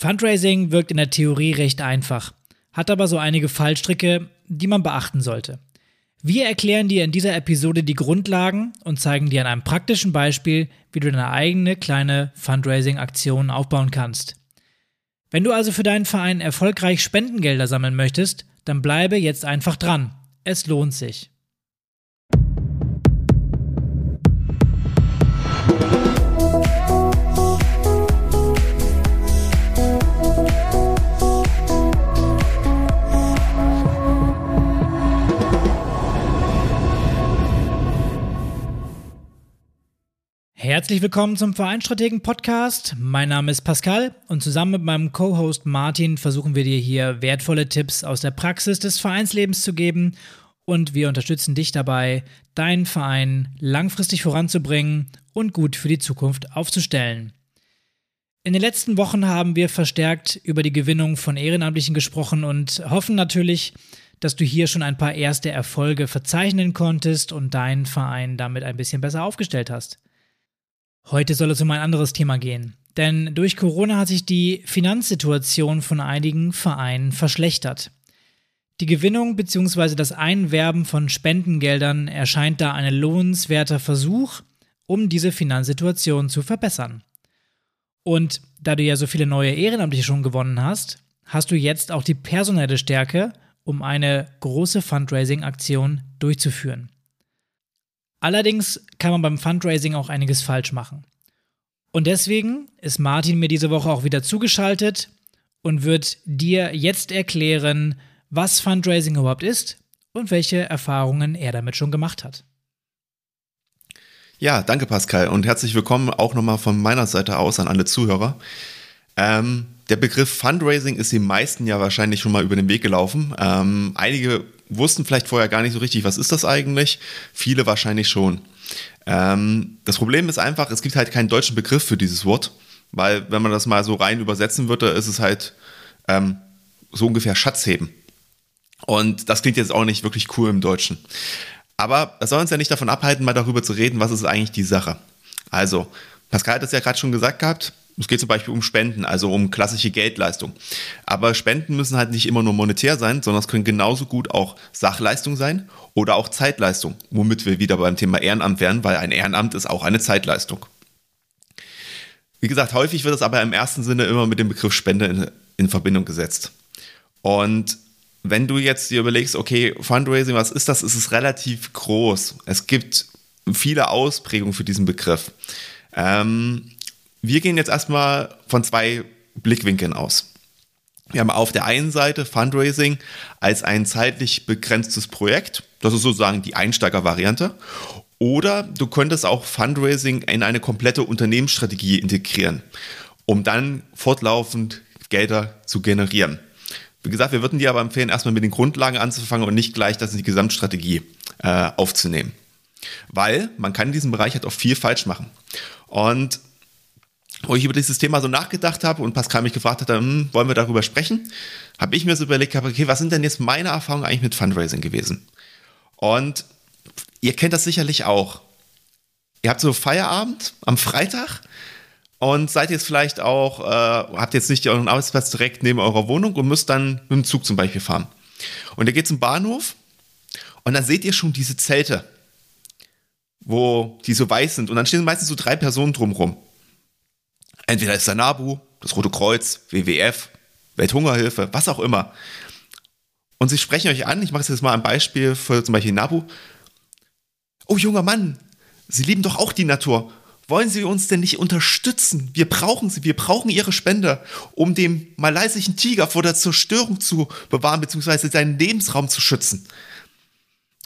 Fundraising wirkt in der Theorie recht einfach, hat aber so einige Fallstricke, die man beachten sollte. Wir erklären dir in dieser Episode die Grundlagen und zeigen dir an einem praktischen Beispiel, wie du deine eigene kleine Fundraising-Aktion aufbauen kannst. Wenn du also für deinen Verein erfolgreich Spendengelder sammeln möchtest, dann bleibe jetzt einfach dran. Es lohnt sich. Herzlich willkommen zum Vereinstrategen Podcast. Mein Name ist Pascal und zusammen mit meinem Co-Host Martin versuchen wir dir hier wertvolle Tipps aus der Praxis des Vereinslebens zu geben und wir unterstützen dich dabei, deinen Verein langfristig voranzubringen und gut für die Zukunft aufzustellen. In den letzten Wochen haben wir verstärkt über die Gewinnung von Ehrenamtlichen gesprochen und hoffen natürlich, dass du hier schon ein paar erste Erfolge verzeichnen konntest und deinen Verein damit ein bisschen besser aufgestellt hast. Heute soll es um ein anderes Thema gehen. Denn durch Corona hat sich die Finanzsituation von einigen Vereinen verschlechtert. Die Gewinnung bzw. das Einwerben von Spendengeldern erscheint da ein lohnenswerter Versuch, um diese Finanzsituation zu verbessern. Und da du ja so viele neue Ehrenamtliche schon gewonnen hast, hast du jetzt auch die personelle Stärke, um eine große Fundraising-Aktion durchzuführen. Allerdings kann man beim Fundraising auch einiges falsch machen. Und deswegen ist Martin mir diese Woche auch wieder zugeschaltet und wird dir jetzt erklären, was Fundraising überhaupt ist und welche Erfahrungen er damit schon gemacht hat. Ja, danke Pascal und herzlich willkommen auch nochmal von meiner Seite aus an alle Zuhörer. Ähm, der Begriff Fundraising ist den meisten ja wahrscheinlich schon mal über den Weg gelaufen. Ähm, einige wussten vielleicht vorher gar nicht so richtig, was ist das eigentlich. Viele wahrscheinlich schon. Ähm, das Problem ist einfach, es gibt halt keinen deutschen Begriff für dieses Wort, weil wenn man das mal so rein übersetzen würde, ist es halt ähm, so ungefähr Schatzheben. Und das klingt jetzt auch nicht wirklich cool im Deutschen. Aber es soll uns ja nicht davon abhalten, mal darüber zu reden, was ist eigentlich die Sache. Also, Pascal hat es ja gerade schon gesagt gehabt, es geht zum Beispiel um Spenden, also um klassische Geldleistung. Aber Spenden müssen halt nicht immer nur monetär sein, sondern es können genauso gut auch Sachleistung sein oder auch Zeitleistung, womit wir wieder beim Thema Ehrenamt wären, weil ein Ehrenamt ist auch eine Zeitleistung. Wie gesagt, häufig wird es aber im ersten Sinne immer mit dem Begriff Spende in, in Verbindung gesetzt. Und wenn du jetzt dir überlegst, okay, Fundraising, was ist das? Ist es relativ groß. Es gibt viele Ausprägungen für diesen Begriff. Ähm, wir gehen jetzt erstmal von zwei Blickwinkeln aus. Wir haben auf der einen Seite Fundraising als ein zeitlich begrenztes Projekt. Das ist sozusagen die Einsteigervariante. Oder du könntest auch Fundraising in eine komplette Unternehmensstrategie integrieren, um dann fortlaufend Gelder zu generieren. Wie gesagt, wir würden dir aber empfehlen, erstmal mit den Grundlagen anzufangen und nicht gleich das in die Gesamtstrategie äh, aufzunehmen. Weil man kann in diesem Bereich halt auch viel falsch machen. Und wo ich über dieses Thema so nachgedacht habe und Pascal mich gefragt hat, hm, wollen wir darüber sprechen, habe ich mir so überlegt, okay, was sind denn jetzt meine Erfahrungen eigentlich mit Fundraising gewesen? Und ihr kennt das sicherlich auch. Ihr habt so Feierabend am Freitag und seid jetzt vielleicht auch, äh, habt jetzt nicht euren Arbeitsplatz direkt neben eurer Wohnung und müsst dann mit dem Zug zum Beispiel fahren. Und ihr geht zum Bahnhof und dann seht ihr schon diese Zelte, wo die so weiß sind und dann stehen meistens so drei Personen drumrum. Entweder ist da NABU, das Rote Kreuz, WWF, Welthungerhilfe, was auch immer. Und sie sprechen euch an, ich mache jetzt mal ein Beispiel für zum Beispiel NABU. Oh junger Mann, Sie lieben doch auch die Natur. Wollen Sie uns denn nicht unterstützen? Wir brauchen Sie, wir brauchen Ihre Spende, um den malaysischen Tiger vor der Zerstörung zu bewahren, beziehungsweise seinen Lebensraum zu schützen.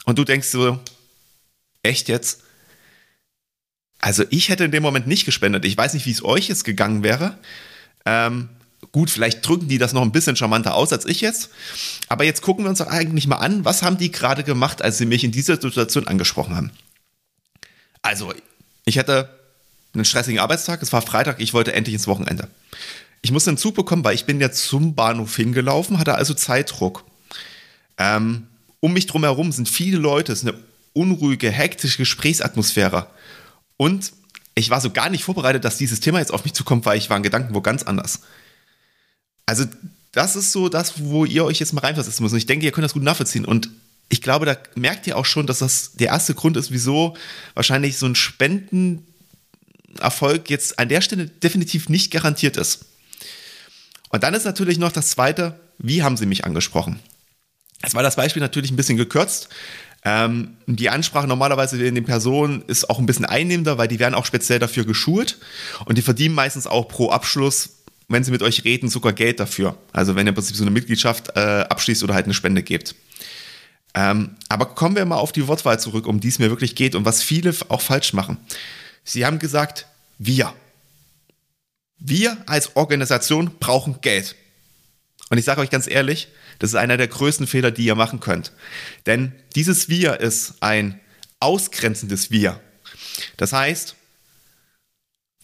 Und du denkst so, echt jetzt? Also ich hätte in dem Moment nicht gespendet. Ich weiß nicht, wie es euch jetzt gegangen wäre. Ähm, gut, vielleicht drücken die das noch ein bisschen charmanter aus als ich jetzt. Aber jetzt gucken wir uns doch eigentlich mal an, was haben die gerade gemacht, als sie mich in dieser Situation angesprochen haben. Also, ich hatte einen stressigen Arbeitstag, es war Freitag, ich wollte endlich ins Wochenende. Ich musste einen Zug bekommen, weil ich bin ja zum Bahnhof hingelaufen, hatte also Zeitdruck. Ähm, um mich drumherum sind viele Leute, es ist eine unruhige, hektische Gesprächsatmosphäre. Und ich war so gar nicht vorbereitet, dass dieses Thema jetzt auf mich zukommt, weil ich war in Gedanken wo ganz anders. Also das ist so das, wo ihr euch jetzt mal reinversetzen müsst. Und ich denke, ihr könnt das gut nachvollziehen. Und ich glaube, da merkt ihr auch schon, dass das der erste Grund ist, wieso wahrscheinlich so ein Spendenerfolg jetzt an der Stelle definitiv nicht garantiert ist. Und dann ist natürlich noch das zweite, wie haben sie mich angesprochen? Jetzt war das Beispiel natürlich ein bisschen gekürzt. Ähm, die Ansprache normalerweise in den Personen ist auch ein bisschen einnehmender, weil die werden auch speziell dafür geschult und die verdienen meistens auch pro Abschluss, wenn sie mit euch reden, sogar Geld dafür. Also wenn ihr im Prinzip so eine Mitgliedschaft äh, abschließt oder halt eine Spende gebt. Ähm, aber kommen wir mal auf die Wortwahl zurück, um die es mir wirklich geht und was viele auch falsch machen. Sie haben gesagt, wir. Wir als Organisation brauchen Geld. Und ich sage euch ganz ehrlich, das ist einer der größten Fehler, die ihr machen könnt. Denn dieses Wir ist ein ausgrenzendes Wir. Das heißt,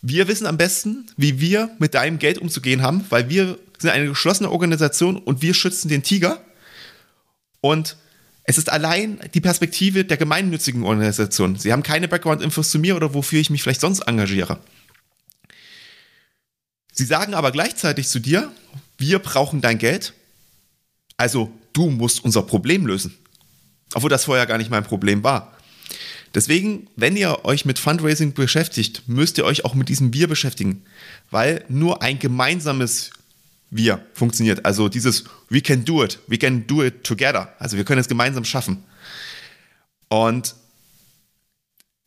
wir wissen am besten, wie wir mit deinem Geld umzugehen haben, weil wir sind eine geschlossene Organisation und wir schützen den Tiger. Und es ist allein die Perspektive der gemeinnützigen Organisation. Sie haben keine Background-Infos zu mir oder wofür ich mich vielleicht sonst engagiere. Sie sagen aber gleichzeitig zu dir, wir brauchen dein Geld, also du musst unser Problem lösen. Obwohl das vorher gar nicht mein Problem war. Deswegen, wenn ihr euch mit Fundraising beschäftigt, müsst ihr euch auch mit diesem Wir beschäftigen, weil nur ein gemeinsames Wir funktioniert. Also dieses We can do it, we can do it together. Also wir können es gemeinsam schaffen. Und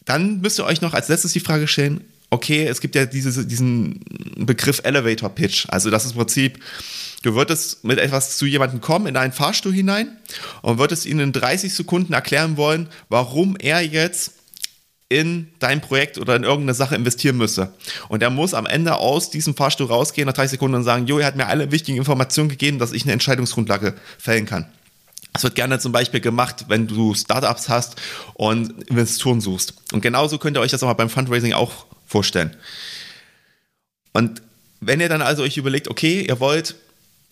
dann müsst ihr euch noch als letztes die Frage stellen, okay, es gibt ja diese, diesen Begriff Elevator Pitch. Also das ist im Prinzip, du würdest mit etwas zu jemandem kommen, in einen Fahrstuhl hinein und würdest ihnen in 30 Sekunden erklären wollen, warum er jetzt in dein Projekt oder in irgendeine Sache investieren müsse. Und er muss am Ende aus diesem Fahrstuhl rausgehen nach 30 Sekunden und sagen, Jo, er hat mir alle wichtigen Informationen gegeben, dass ich eine Entscheidungsgrundlage fällen kann. Das wird gerne zum Beispiel gemacht, wenn du Startups hast und Investoren suchst. Und genauso könnt ihr euch das auch mal beim Fundraising auch vorstellen. Und wenn ihr dann also euch überlegt, okay, ihr wollt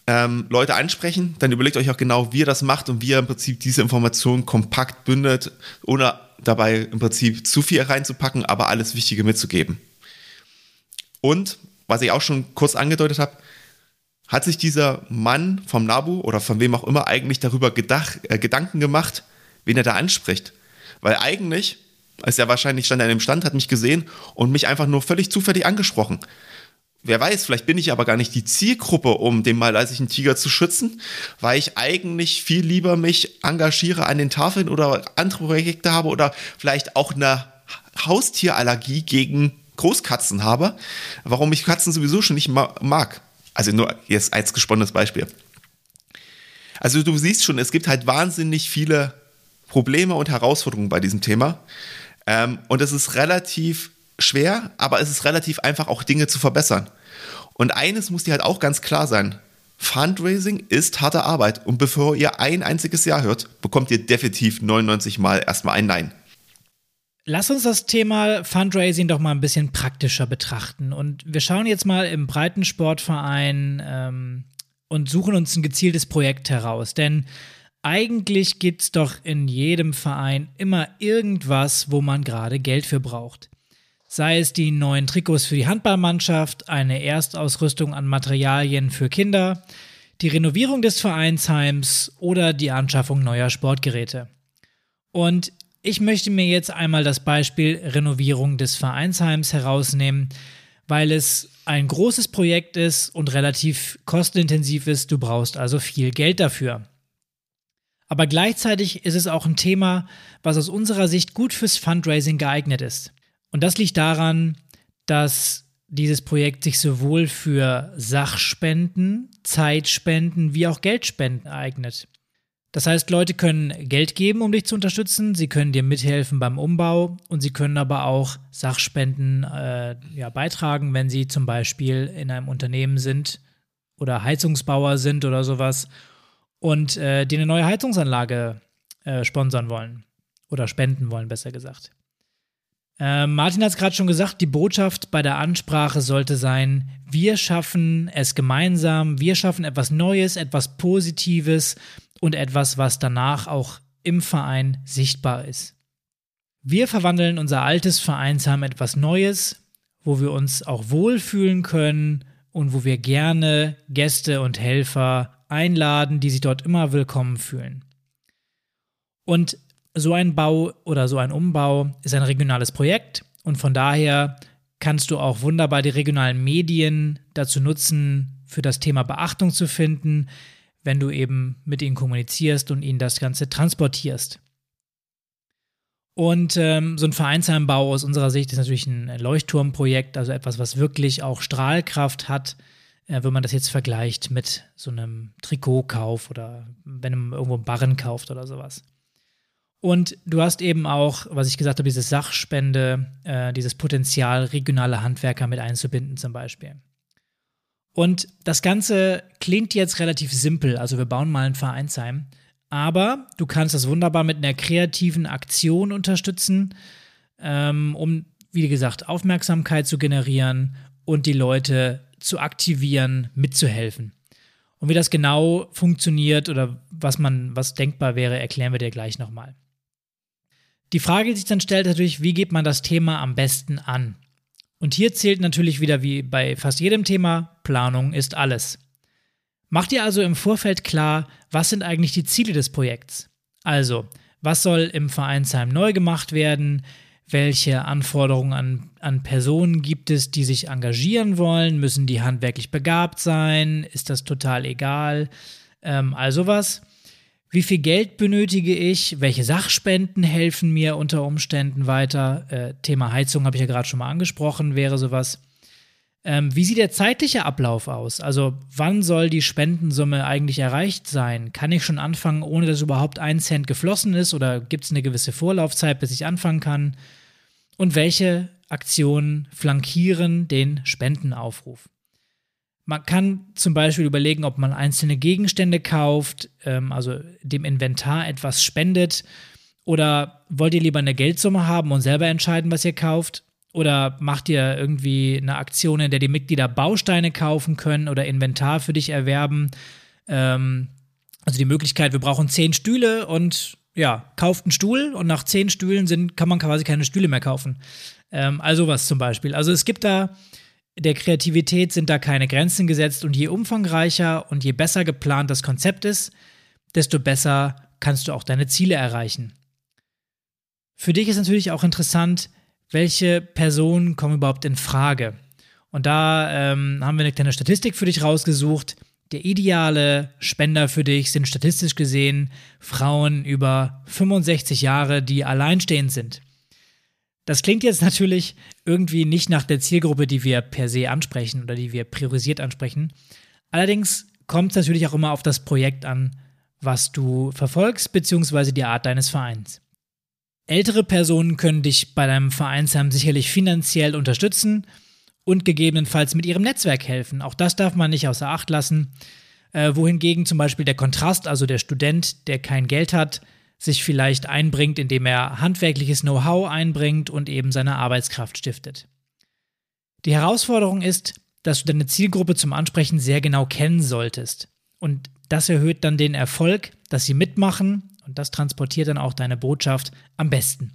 ähm, Leute ansprechen, dann überlegt euch auch genau, wie ihr das macht und wie ihr im Prinzip diese Informationen kompakt bündelt, ohne dabei im Prinzip zu viel reinzupacken, aber alles Wichtige mitzugeben. Und, was ich auch schon kurz angedeutet habe, hat sich dieser Mann vom Nabu oder von wem auch immer eigentlich darüber gedacht, äh, Gedanken gemacht, wen er da anspricht. Weil eigentlich ist ja wahrscheinlich stand er in dem Stand, hat mich gesehen und mich einfach nur völlig zufällig angesprochen. Wer weiß, vielleicht bin ich aber gar nicht die Zielgruppe, um den malaysiischen Tiger zu schützen, weil ich eigentlich viel lieber mich engagiere an den Tafeln oder andere Projekte habe oder vielleicht auch eine Haustierallergie gegen Großkatzen habe, warum ich Katzen sowieso schon nicht mag. Also nur jetzt als gesponnenes Beispiel. Also du siehst schon, es gibt halt wahnsinnig viele Probleme und Herausforderungen bei diesem Thema. Ähm, und es ist relativ schwer, aber es ist relativ einfach, auch Dinge zu verbessern. Und eines muss dir halt auch ganz klar sein. Fundraising ist harte Arbeit und bevor ihr ein einziges Jahr hört, bekommt ihr definitiv 99 Mal erstmal ein Nein. Lass uns das Thema Fundraising doch mal ein bisschen praktischer betrachten. Und wir schauen jetzt mal im Breitensportverein ähm, und suchen uns ein gezieltes Projekt heraus. Denn eigentlich gibt es doch in jedem Verein immer irgendwas, wo man gerade Geld für braucht. Sei es die neuen Trikots für die Handballmannschaft, eine Erstausrüstung an Materialien für Kinder, die Renovierung des Vereinsheims oder die Anschaffung neuer Sportgeräte. Und ich möchte mir jetzt einmal das Beispiel Renovierung des Vereinsheims herausnehmen, weil es ein großes Projekt ist und relativ kostenintensiv ist. Du brauchst also viel Geld dafür. Aber gleichzeitig ist es auch ein Thema, was aus unserer Sicht gut fürs Fundraising geeignet ist. Und das liegt daran, dass dieses Projekt sich sowohl für Sachspenden, Zeitspenden wie auch Geldspenden eignet. Das heißt, Leute können Geld geben, um dich zu unterstützen, sie können dir mithelfen beim Umbau und sie können aber auch Sachspenden äh, ja, beitragen, wenn sie zum Beispiel in einem Unternehmen sind oder Heizungsbauer sind oder sowas und äh, die eine neue Heizungsanlage äh, sponsern wollen oder spenden wollen, besser gesagt. Äh, Martin hat es gerade schon gesagt, die Botschaft bei der Ansprache sollte sein, wir schaffen es gemeinsam, wir schaffen etwas Neues, etwas Positives und etwas, was danach auch im Verein sichtbar ist. Wir verwandeln unser altes Vereinsheim etwas Neues, wo wir uns auch wohlfühlen können und wo wir gerne Gäste und Helfer einladen, die sich dort immer willkommen fühlen. Und so ein Bau oder so ein Umbau ist ein regionales Projekt und von daher kannst du auch wunderbar die regionalen Medien dazu nutzen, für das Thema Beachtung zu finden, wenn du eben mit ihnen kommunizierst und ihnen das Ganze transportierst. Und ähm, so ein Vereinsheimbau aus unserer Sicht ist natürlich ein Leuchtturmprojekt, also etwas, was wirklich auch Strahlkraft hat, äh, wenn man das jetzt vergleicht mit so einem Trikotkauf oder wenn man irgendwo einen Barren kauft oder sowas. Und du hast eben auch, was ich gesagt habe, diese Sachspende, äh, dieses Potenzial, regionale Handwerker mit einzubinden zum Beispiel. Und das Ganze klingt jetzt relativ simpel, also wir bauen mal ein Vereinsheim. Aber du kannst das wunderbar mit einer kreativen Aktion unterstützen, ähm, um, wie gesagt, Aufmerksamkeit zu generieren und die Leute zu aktivieren, mitzuhelfen. Und wie das genau funktioniert oder was man, was denkbar wäre, erklären wir dir gleich nochmal. Die Frage, die sich dann stellt, natürlich, wie geht man das Thema am besten an? Und hier zählt natürlich wieder wie bei fast jedem Thema, Planung ist alles. Mach dir also im Vorfeld klar, was sind eigentlich die Ziele des Projekts. Also, was soll im Vereinsheim neu gemacht werden? Welche Anforderungen an, an Personen gibt es, die sich engagieren wollen? Müssen die handwerklich begabt sein? Ist das total egal? Ähm, also was. Wie viel Geld benötige ich? Welche Sachspenden helfen mir unter Umständen weiter? Äh, Thema Heizung habe ich ja gerade schon mal angesprochen, wäre sowas. Ähm, wie sieht der zeitliche Ablauf aus? Also wann soll die Spendensumme eigentlich erreicht sein? Kann ich schon anfangen, ohne dass überhaupt ein Cent geflossen ist? Oder gibt es eine gewisse Vorlaufzeit, bis ich anfangen kann? Und welche Aktionen flankieren den Spendenaufruf? Man kann zum Beispiel überlegen, ob man einzelne Gegenstände kauft, ähm, also dem Inventar etwas spendet. Oder wollt ihr lieber eine Geldsumme haben und selber entscheiden, was ihr kauft? Oder macht ihr irgendwie eine Aktion, in der die Mitglieder Bausteine kaufen können oder Inventar für dich erwerben? Ähm, also die Möglichkeit, wir brauchen zehn Stühle und ja, kauft einen Stuhl und nach zehn Stühlen sind, kann man quasi keine Stühle mehr kaufen. Ähm, also was zum Beispiel. Also es gibt da, der Kreativität sind da keine Grenzen gesetzt und je umfangreicher und je besser geplant das Konzept ist, desto besser kannst du auch deine Ziele erreichen. Für dich ist natürlich auch interessant, welche Personen kommen überhaupt in Frage. Und da ähm, haben wir eine kleine Statistik für dich rausgesucht. Der ideale Spender für dich sind statistisch gesehen Frauen über 65 Jahre, die alleinstehend sind. Das klingt jetzt natürlich irgendwie nicht nach der Zielgruppe, die wir per se ansprechen oder die wir priorisiert ansprechen. Allerdings kommt es natürlich auch immer auf das Projekt an, was du verfolgst, beziehungsweise die Art deines Vereins. Ältere Personen können dich bei deinem Vereinsheim sicherlich finanziell unterstützen und gegebenenfalls mit ihrem Netzwerk helfen. Auch das darf man nicht außer Acht lassen. Äh, wohingegen zum Beispiel der Kontrast, also der Student, der kein Geld hat, sich vielleicht einbringt, indem er handwerkliches Know-how einbringt und eben seine Arbeitskraft stiftet. Die Herausforderung ist, dass du deine Zielgruppe zum Ansprechen sehr genau kennen solltest. Und das erhöht dann den Erfolg, dass sie mitmachen und das transportiert dann auch deine Botschaft am besten.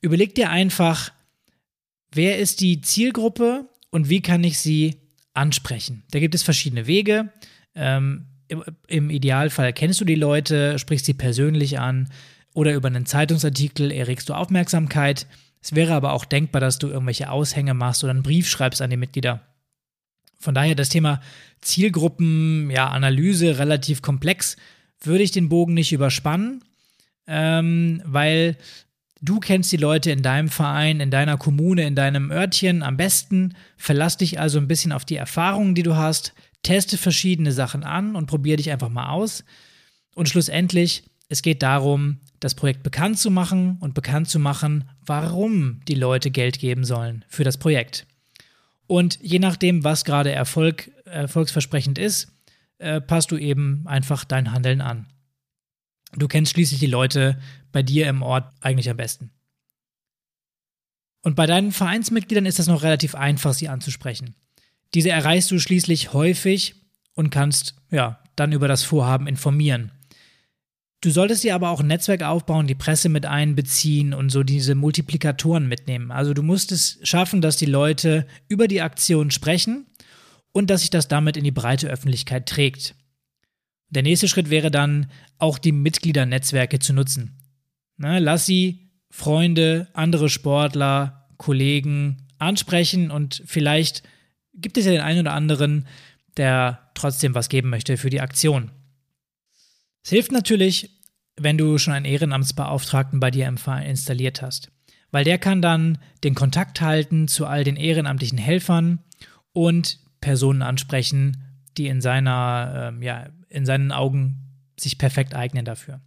Überleg dir einfach, wer ist die Zielgruppe und wie kann ich sie ansprechen. Da gibt es verschiedene Wege. Ähm, im, im, Idealfall kennst du die Leute, sprichst sie persönlich an oder über einen Zeitungsartikel erregst du Aufmerksamkeit. Es wäre aber auch denkbar, dass du irgendwelche Aushänge machst oder einen Brief schreibst an die Mitglieder. Von daher das Thema Zielgruppen, ja, Analyse relativ komplex würde ich den Bogen nicht überspannen, ähm, weil du kennst die Leute in deinem Verein, in deiner Kommune, in deinem Örtchen am besten. Verlass dich also ein bisschen auf die Erfahrungen, die du hast, teste verschiedene Sachen an und probiere dich einfach mal aus. Und schlussendlich, es geht darum, das Projekt bekannt zu machen und bekannt zu machen, warum die Leute Geld geben sollen für das Projekt. Und je nachdem, was gerade Erfolg, erfolgsversprechend ist, äh, passt du eben einfach dein Handeln an. Du kennst schließlich die Leute bei dir im Ort eigentlich am besten. Und bei deinen Vereinsmitgliedern ist es noch relativ einfach, sie anzusprechen. Diese erreichst du schließlich häufig und kannst, ja, dann über das Vorhaben informieren. Du solltest dir aber auch ein Netzwerk aufbauen, die Presse mit einbeziehen und so diese Multiplikatoren mitnehmen. Also du musst es schaffen, dass die Leute über die Aktion sprechen und dass sich das damit in die breite Öffentlichkeit trägt. Der nächste Schritt wäre dann, auch die Mitgliedernetzwerke zu nutzen. Na, lass sie Freunde, andere Sportler, Kollegen ansprechen und vielleicht gibt es ja den einen oder anderen, der trotzdem was geben möchte für die Aktion. Es hilft natürlich, wenn du schon einen Ehrenamtsbeauftragten bei dir im Verein installiert hast, weil der kann dann den Kontakt halten zu all den ehrenamtlichen Helfern und Personen ansprechen, die in seiner, ähm, ja, in seinen Augen sich perfekt eignen dafür.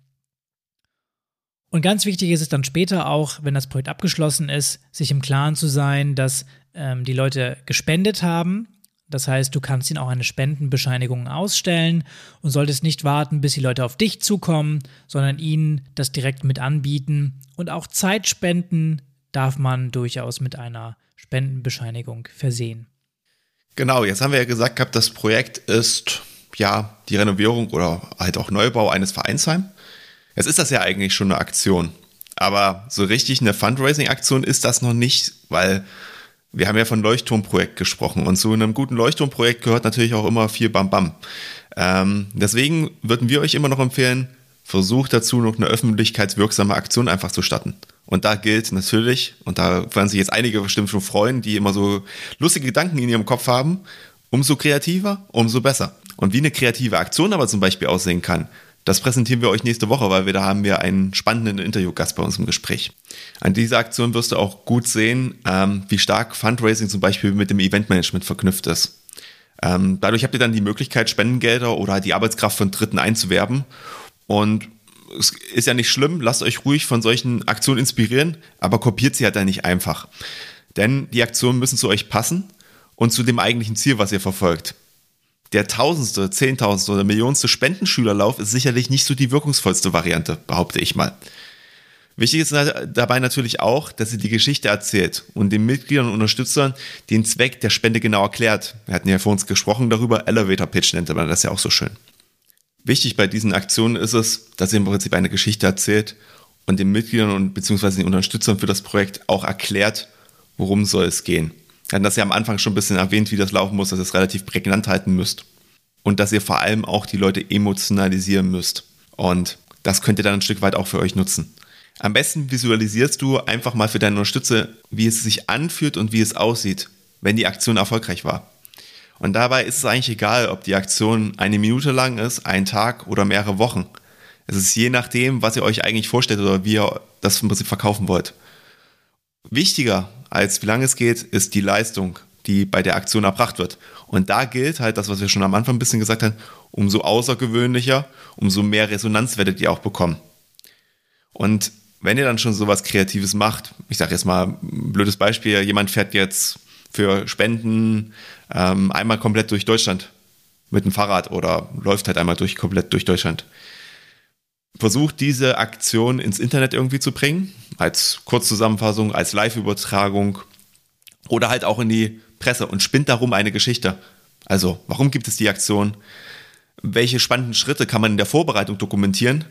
Und ganz wichtig ist es dann später auch, wenn das Projekt abgeschlossen ist, sich im Klaren zu sein, dass ähm, die Leute gespendet haben. Das heißt, du kannst ihnen auch eine Spendenbescheinigung ausstellen und solltest nicht warten, bis die Leute auf dich zukommen, sondern ihnen das direkt mit anbieten. Und auch Zeitspenden darf man durchaus mit einer Spendenbescheinigung versehen. Genau, jetzt haben wir ja gesagt gehabt, das Projekt ist ja die Renovierung oder halt auch Neubau eines Vereinsheim. Jetzt ist das ja eigentlich schon eine Aktion. Aber so richtig eine Fundraising-Aktion ist das noch nicht, weil wir haben ja von Leuchtturmprojekt gesprochen und zu einem guten Leuchtturmprojekt gehört natürlich auch immer viel Bam Bam. Ähm, deswegen würden wir euch immer noch empfehlen, versucht dazu noch eine öffentlichkeitswirksame Aktion einfach zu starten. Und da gilt natürlich, und da werden sich jetzt einige bestimmt schon freuen, die immer so lustige Gedanken in ihrem Kopf haben, umso kreativer, umso besser. Und wie eine kreative Aktion aber zum Beispiel aussehen kann, das präsentieren wir euch nächste Woche, weil wir da haben wir einen spannenden Interviewgast bei uns im Gespräch. An dieser Aktion wirst du auch gut sehen, ähm, wie stark Fundraising zum Beispiel mit dem Eventmanagement verknüpft ist. Ähm, dadurch habt ihr dann die Möglichkeit, Spendengelder oder die Arbeitskraft von Dritten einzuwerben. Und es ist ja nicht schlimm, lasst euch ruhig von solchen Aktionen inspirieren, aber kopiert sie halt dann nicht einfach. Denn die Aktionen müssen zu euch passen und zu dem eigentlichen Ziel, was ihr verfolgt der tausendste, zehntausendste oder millionste Spendenschülerlauf ist sicherlich nicht so die wirkungsvollste Variante, behaupte ich mal. Wichtig ist dabei natürlich auch, dass sie die Geschichte erzählt und den Mitgliedern und Unterstützern den Zweck der Spende genau erklärt. Wir hatten ja vor uns gesprochen darüber, Elevator Pitch nennt man das ja auch so schön. Wichtig bei diesen Aktionen ist es, dass sie im Prinzip eine Geschichte erzählt und den Mitgliedern und beziehungsweise den Unterstützern für das Projekt auch erklärt, worum soll es gehen. Wir hatten das ja am Anfang schon ein bisschen erwähnt, wie das laufen muss, dass ihr es relativ prägnant halten müsst. Und dass ihr vor allem auch die Leute emotionalisieren müsst. Und das könnt ihr dann ein Stück weit auch für euch nutzen. Am besten visualisierst du einfach mal für deine Unterstützer, wie es sich anfühlt und wie es aussieht, wenn die Aktion erfolgreich war. Und dabei ist es eigentlich egal, ob die Aktion eine Minute lang ist, ein Tag oder mehrere Wochen. Es ist je nachdem, was ihr euch eigentlich vorstellt oder wie ihr das im Prinzip verkaufen wollt. Wichtiger als wie lange es geht, ist die Leistung, die bei der Aktion erbracht wird. Und da gilt halt das, was wir schon am Anfang ein bisschen gesagt haben, umso außergewöhnlicher, umso mehr Resonanz werdet ihr auch bekommen. Und wenn ihr dann schon sowas Kreatives macht, ich sage jetzt mal ein blödes Beispiel, jemand fährt jetzt für Spenden ähm, einmal komplett durch Deutschland mit dem Fahrrad oder läuft halt einmal durch, komplett durch Deutschland versucht, diese Aktion ins Internet irgendwie zu bringen, als Kurzzusammenfassung, als Live-Übertragung oder halt auch in die Presse und spinnt darum eine Geschichte. Also, warum gibt es die Aktion? Welche spannenden Schritte kann man in der Vorbereitung dokumentieren?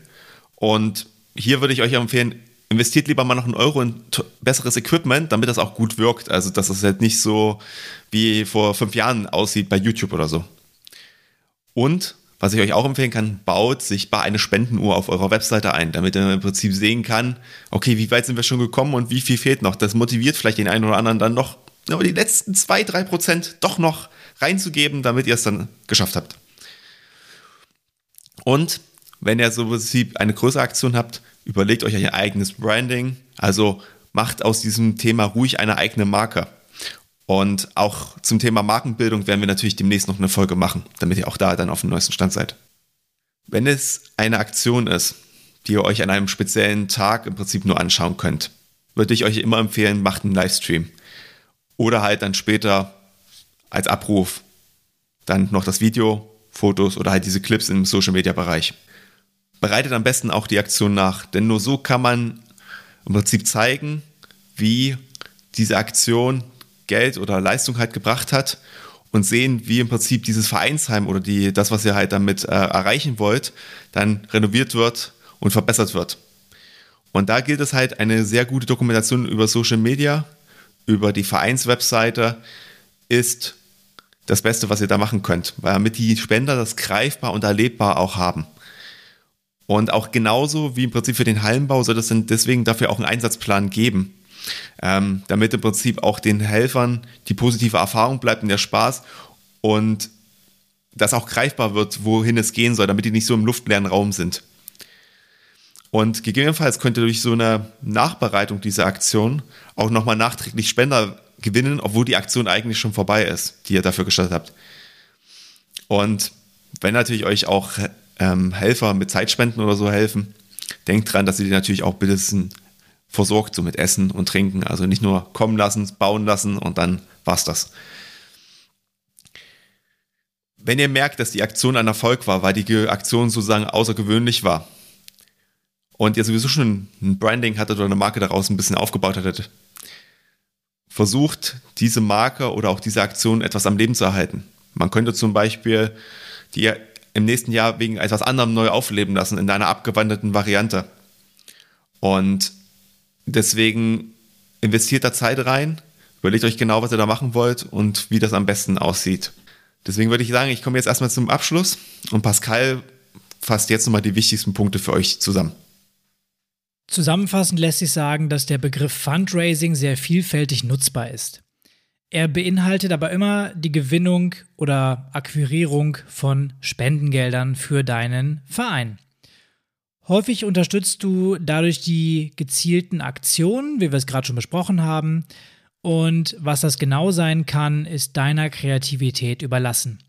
Und hier würde ich euch empfehlen, investiert lieber mal noch einen Euro in besseres Equipment, damit das auch gut wirkt. Also, dass es halt nicht so wie vor fünf Jahren aussieht bei YouTube oder so. Und was ich euch auch empfehlen kann, baut sichtbar eine Spendenuhr auf eurer Webseite ein, damit ihr im Prinzip sehen kann, okay, wie weit sind wir schon gekommen und wie viel fehlt noch. Das motiviert vielleicht den einen oder anderen dann noch, aber die letzten zwei, drei Prozent doch noch reinzugeben, damit ihr es dann geschafft habt. Und wenn ihr so im Prinzip eine größere Aktion habt, überlegt euch ein eigenes Branding. Also macht aus diesem Thema ruhig eine eigene Marke. Und auch zum Thema Markenbildung werden wir natürlich demnächst noch eine Folge machen, damit ihr auch da dann auf dem neuesten Stand seid. Wenn es eine Aktion ist, die ihr euch an einem speziellen Tag im Prinzip nur anschauen könnt, würde ich euch immer empfehlen, macht einen Livestream. Oder halt dann später als Abruf dann noch das Video, Fotos oder halt diese Clips im Social Media Bereich. Bereitet am besten auch die Aktion nach, denn nur so kann man im Prinzip zeigen, wie diese Aktion Geld oder Leistung halt gebracht hat und sehen, wie im Prinzip dieses Vereinsheim oder die, das, was ihr halt damit äh, erreichen wollt, dann renoviert wird und verbessert wird. Und da gilt es halt eine sehr gute Dokumentation über Social Media, über die Vereinswebseite ist das Beste, was ihr da machen könnt, damit die Spender das greifbar und erlebbar auch haben. Und auch genauso wie im Prinzip für den Hallenbau soll es deswegen dafür auch einen Einsatzplan geben, ähm, damit im Prinzip auch den Helfern die positive Erfahrung bleibt und der Spaß und das auch greifbar wird, wohin es gehen soll, damit die nicht so im luftleeren Raum sind. Und gegebenenfalls könnte durch so eine Nachbereitung dieser Aktion auch nochmal nachträglich Spender gewinnen, obwohl die Aktion eigentlich schon vorbei ist, die ihr dafür gestartet habt. Und wenn natürlich euch auch ähm, Helfer mit Zeitspenden oder so helfen, denkt dran, dass ihr die natürlich auch bitte versorgt, so mit Essen und Trinken. Also nicht nur kommen lassen, bauen lassen und dann war's das. Wenn ihr merkt, dass die Aktion ein Erfolg war, weil die Aktion sozusagen außergewöhnlich war und ihr sowieso schon ein Branding hattet oder eine Marke daraus ein bisschen aufgebaut hattet, versucht, diese Marke oder auch diese Aktion etwas am Leben zu erhalten. Man könnte zum Beispiel die im nächsten Jahr wegen etwas anderem neu aufleben lassen, in einer abgewandelten Variante. Und deswegen investiert da Zeit rein, überlegt euch genau, was ihr da machen wollt und wie das am besten aussieht. Deswegen würde ich sagen, ich komme jetzt erstmal zum Abschluss und Pascal fasst jetzt nochmal die wichtigsten Punkte für euch zusammen. Zusammenfassend lässt sich sagen, dass der Begriff Fundraising sehr vielfältig nutzbar ist. Er beinhaltet aber immer die Gewinnung oder Akquirierung von Spendengeldern für deinen Verein. Häufig unterstützt du dadurch die gezielten Aktionen, wie wir es gerade schon besprochen haben, und was das genau sein kann, ist deiner Kreativität überlassen.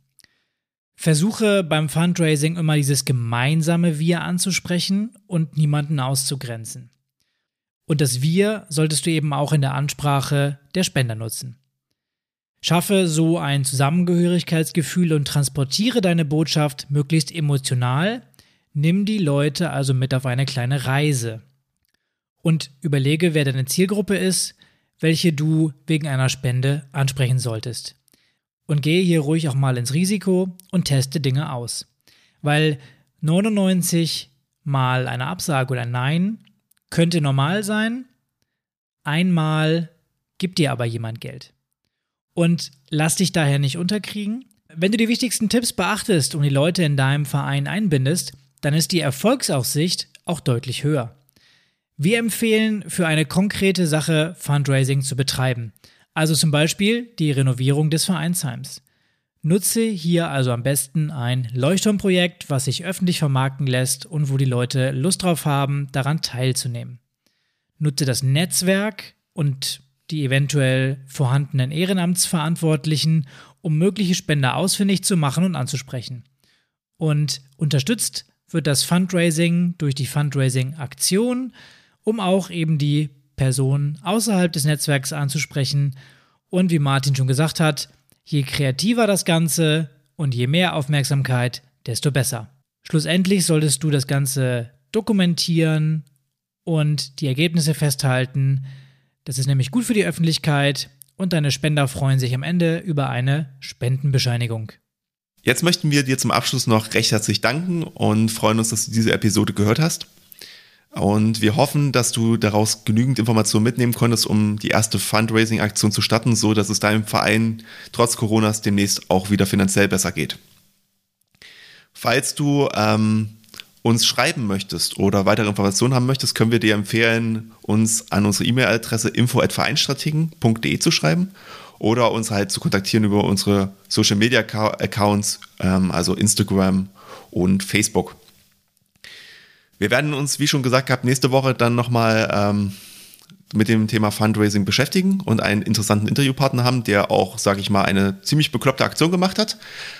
Versuche beim Fundraising immer dieses gemeinsame Wir anzusprechen und niemanden auszugrenzen. Und das Wir solltest du eben auch in der Ansprache der Spender nutzen. Schaffe so ein Zusammengehörigkeitsgefühl und transportiere deine Botschaft möglichst emotional. Nimm die Leute also mit auf eine kleine Reise. Und überlege, wer deine Zielgruppe ist welche du wegen einer Spende ansprechen solltest. Und gehe hier ruhig auch mal ins Risiko und teste Dinge aus. Weil 99 mal eine Absage oder ein Nein könnte normal sein, einmal gibt dir aber jemand Geld. Und lass dich daher nicht unterkriegen. Wenn du die wichtigsten Tipps beachtest und die Leute in deinem Verein einbindest, dann ist die Erfolgsaussicht auch deutlich höher. Wir empfehlen, für eine konkrete Sache Fundraising zu betreiben, also zum Beispiel die Renovierung des Vereinsheims. Nutze hier also am besten ein Leuchtturmprojekt, was sich öffentlich vermarkten lässt und wo die Leute Lust drauf haben, daran teilzunehmen. Nutze das Netzwerk und die eventuell vorhandenen Ehrenamtsverantwortlichen, um mögliche Spender ausfindig zu machen und anzusprechen. Und unterstützt wird das Fundraising durch die Fundraising-Aktion, um auch eben die Person außerhalb des Netzwerks anzusprechen. Und wie Martin schon gesagt hat, je kreativer das Ganze und je mehr Aufmerksamkeit, desto besser. Schlussendlich solltest du das Ganze dokumentieren und die Ergebnisse festhalten. Das ist nämlich gut für die Öffentlichkeit und deine Spender freuen sich am Ende über eine Spendenbescheinigung. Jetzt möchten wir dir zum Abschluss noch recht herzlich danken und freuen uns, dass du diese Episode gehört hast. Und wir hoffen, dass du daraus genügend Informationen mitnehmen konntest, um die erste Fundraising-Aktion zu starten, so dass es deinem Verein trotz Coronas demnächst auch wieder finanziell besser geht. Falls du ähm, uns schreiben möchtest oder weitere Informationen haben möchtest, können wir dir empfehlen, uns an unsere E-Mail-Adresse info@vereinstrategen.de zu schreiben oder uns halt zu kontaktieren über unsere Social Media Accounts, ähm, also Instagram und Facebook. Wir werden uns, wie schon gesagt gehabt, nächste Woche dann nochmal ähm, mit dem Thema Fundraising beschäftigen und einen interessanten Interviewpartner haben, der auch, sage ich mal, eine ziemlich bekloppte Aktion gemacht hat.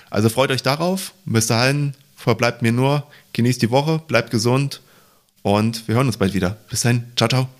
Also freut euch darauf. Bis dahin verbleibt mir nur, genießt die Woche, bleibt gesund und wir hören uns bald wieder. Bis dahin, ciao, ciao.